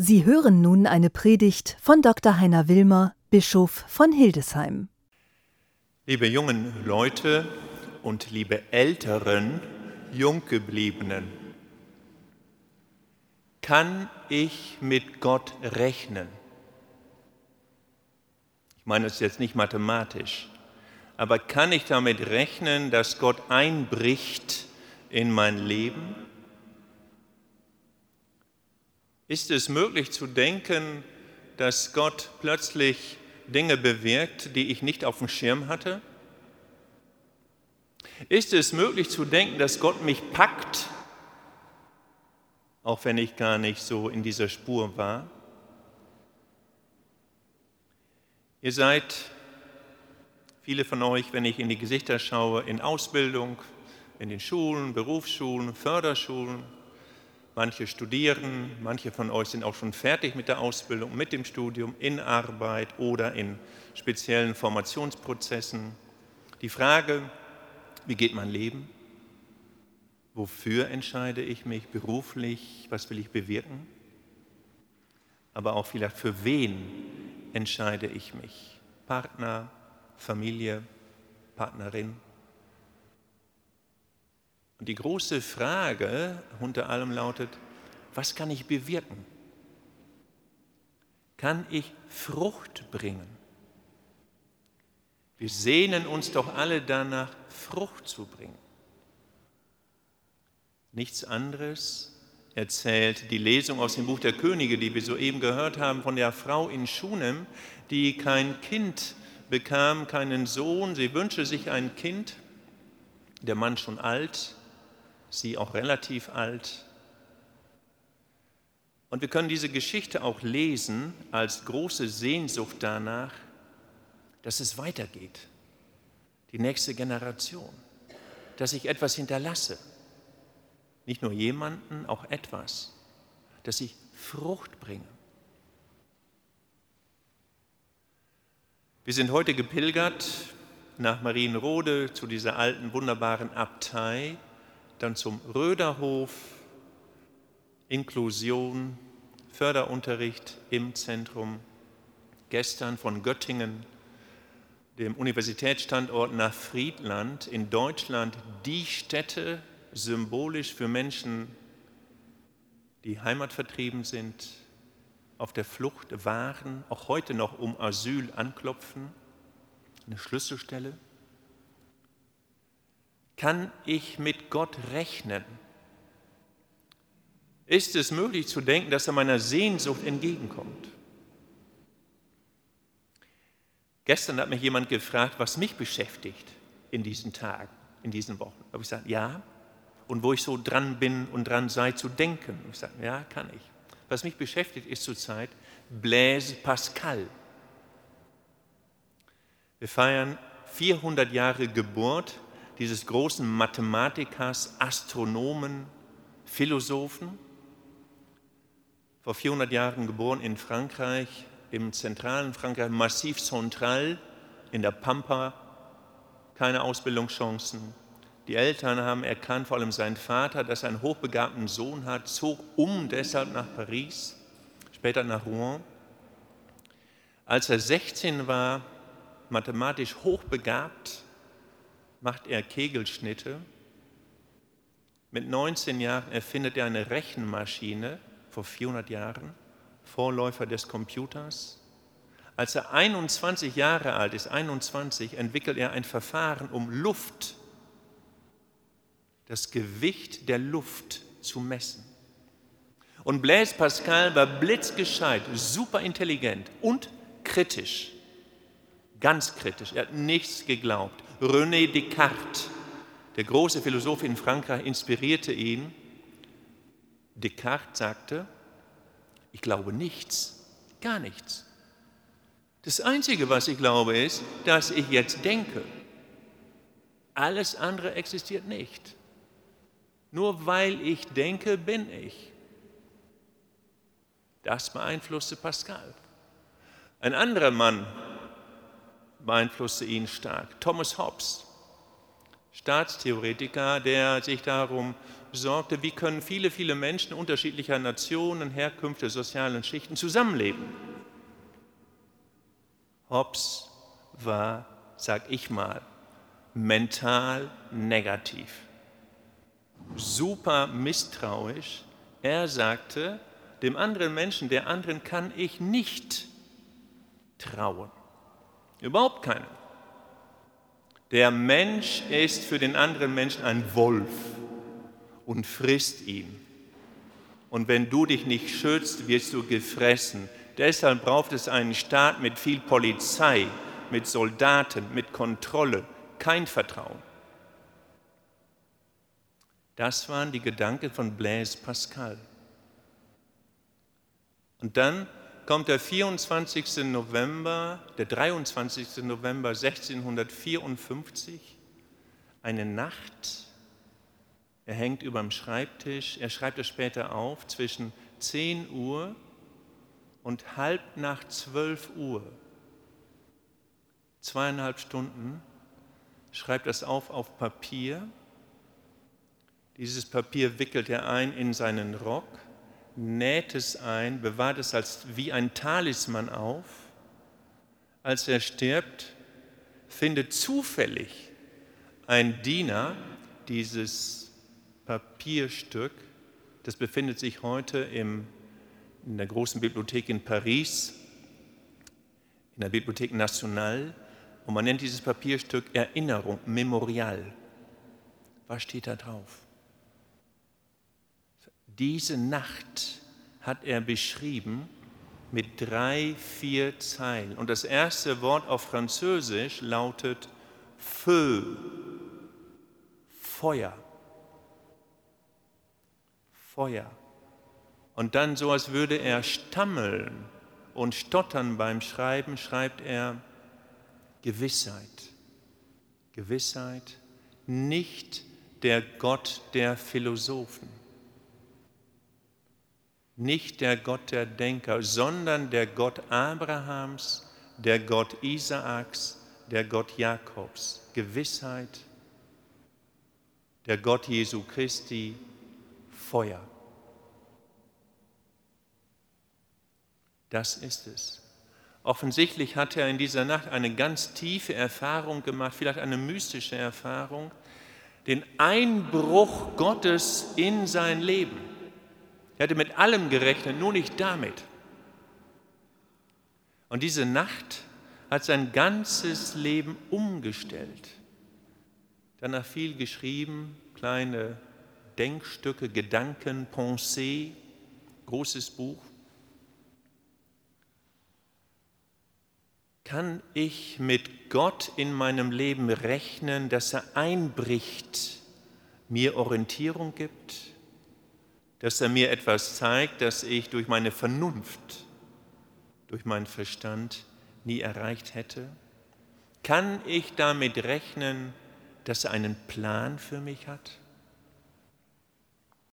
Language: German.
Sie hören nun eine Predigt von Dr. Heiner Wilmer, Bischof von Hildesheim. Liebe jungen Leute und liebe älteren Junggebliebenen, kann ich mit Gott rechnen? Ich meine es jetzt nicht mathematisch, aber kann ich damit rechnen, dass Gott einbricht in mein Leben? Ist es möglich zu denken, dass Gott plötzlich Dinge bewirkt, die ich nicht auf dem Schirm hatte? Ist es möglich zu denken, dass Gott mich packt, auch wenn ich gar nicht so in dieser Spur war? Ihr seid, viele von euch, wenn ich in die Gesichter schaue, in Ausbildung, in den Schulen, Berufsschulen, Förderschulen, Manche studieren, manche von euch sind auch schon fertig mit der Ausbildung, mit dem Studium, in Arbeit oder in speziellen Formationsprozessen. Die Frage, wie geht mein Leben? Wofür entscheide ich mich beruflich? Was will ich bewirken? Aber auch vielleicht für wen entscheide ich mich? Partner, Familie, Partnerin? Und die große Frage unter allem lautet, was kann ich bewirken? Kann ich Frucht bringen? Wir sehnen uns doch alle danach, Frucht zu bringen. Nichts anderes erzählt die Lesung aus dem Buch der Könige, die wir soeben gehört haben, von der Frau in Schunem, die kein Kind bekam, keinen Sohn. Sie wünschte sich ein Kind, der Mann schon alt, sie auch relativ alt. Und wir können diese Geschichte auch lesen als große Sehnsucht danach, dass es weitergeht, die nächste Generation, dass ich etwas hinterlasse, nicht nur jemanden, auch etwas, dass ich Frucht bringe. Wir sind heute gepilgert nach Marienrode zu dieser alten, wunderbaren Abtei, dann zum Röderhof, Inklusion, Förderunterricht im Zentrum, gestern von Göttingen, dem Universitätsstandort nach Friedland. In Deutschland, die Stätte symbolisch für Menschen, die heimatvertrieben sind, auf der Flucht waren, auch heute noch um Asyl anklopfen, eine Schlüsselstelle. Kann ich mit Gott rechnen? Ist es möglich zu denken, dass er meiner Sehnsucht entgegenkommt? Gestern hat mich jemand gefragt, was mich beschäftigt in diesen Tagen, in diesen Wochen. Da habe ich gesagt, ja. Und wo ich so dran bin und dran sei zu denken. Ich sage, ja, kann ich. Was mich beschäftigt ist zurzeit Blaise Pascal. Wir feiern 400 Jahre Geburt dieses großen Mathematikers, Astronomen, Philosophen, vor 400 Jahren geboren in Frankreich, im zentralen Frankreich, Massiv Central in der Pampa, keine Ausbildungschancen. Die Eltern haben erkannt, vor allem sein Vater, dass er einen hochbegabten Sohn hat, zog um deshalb nach Paris, später nach Rouen. Als er 16 war, mathematisch hochbegabt, macht er Kegelschnitte. Mit 19 Jahren erfindet er eine Rechenmaschine vor 400 Jahren, Vorläufer des Computers. Als er 21 Jahre alt ist, 21, entwickelt er ein Verfahren, um Luft, das Gewicht der Luft zu messen. Und Blaise Pascal war blitzgescheit, super intelligent und kritisch, ganz kritisch. Er hat nichts geglaubt. René Descartes, der große Philosoph in Frankreich, inspirierte ihn. Descartes sagte, ich glaube nichts, gar nichts. Das Einzige, was ich glaube, ist, dass ich jetzt denke. Alles andere existiert nicht. Nur weil ich denke, bin ich. Das beeinflusste Pascal. Ein anderer Mann beeinflusste ihn stark. Thomas Hobbes, Staatstheoretiker, der sich darum sorgte, wie können viele, viele Menschen unterschiedlicher Nationen, Herkünfte, sozialen Schichten zusammenleben. Hobbes war, sag ich mal, mental negativ, super misstrauisch. Er sagte, dem anderen Menschen, der anderen kann ich nicht trauen. Überhaupt keinen. Der Mensch ist für den anderen Menschen ein Wolf und frisst ihn. Und wenn du dich nicht schützt, wirst du gefressen. Deshalb braucht es einen Staat mit viel Polizei, mit Soldaten, mit Kontrolle, kein Vertrauen. Das waren die Gedanken von Blaise Pascal. Und dann kommt der 24. November, der 23. November 1654, eine Nacht. Er hängt über dem Schreibtisch, er schreibt es später auf, zwischen 10 Uhr und halb nach 12 Uhr. Zweieinhalb Stunden schreibt das auf auf Papier. Dieses Papier wickelt er ein in seinen Rock näht es ein, bewahrt es als wie ein Talisman auf. Als er stirbt, findet zufällig ein Diener dieses Papierstück. Das befindet sich heute im, in der großen Bibliothek in Paris, in der Bibliothek Nationale. Und man nennt dieses Papierstück Erinnerung, Memorial. Was steht da drauf? Diese Nacht hat er beschrieben mit drei, vier Zeilen. Und das erste Wort auf Französisch lautet Feu, Feuer. Feuer. Und dann, so als würde er stammeln und stottern beim Schreiben, schreibt er Gewissheit. Gewissheit, nicht der Gott der Philosophen nicht der Gott der Denker, sondern der Gott Abrahams, der Gott Isaaks, der Gott Jakobs. Gewissheit, der Gott Jesu Christi, Feuer. Das ist es. Offensichtlich hat er in dieser Nacht eine ganz tiefe Erfahrung gemacht, vielleicht eine mystische Erfahrung, den Einbruch Gottes in sein Leben. Er hatte mit allem gerechnet, nur nicht damit. Und diese Nacht hat sein ganzes Leben umgestellt. Danach viel geschrieben, kleine Denkstücke, Gedanken, Pensée, großes Buch. Kann ich mit Gott in meinem Leben rechnen, dass er einbricht, mir Orientierung gibt? Dass er mir etwas zeigt, das ich durch meine Vernunft, durch meinen Verstand nie erreicht hätte? Kann ich damit rechnen, dass er einen Plan für mich hat?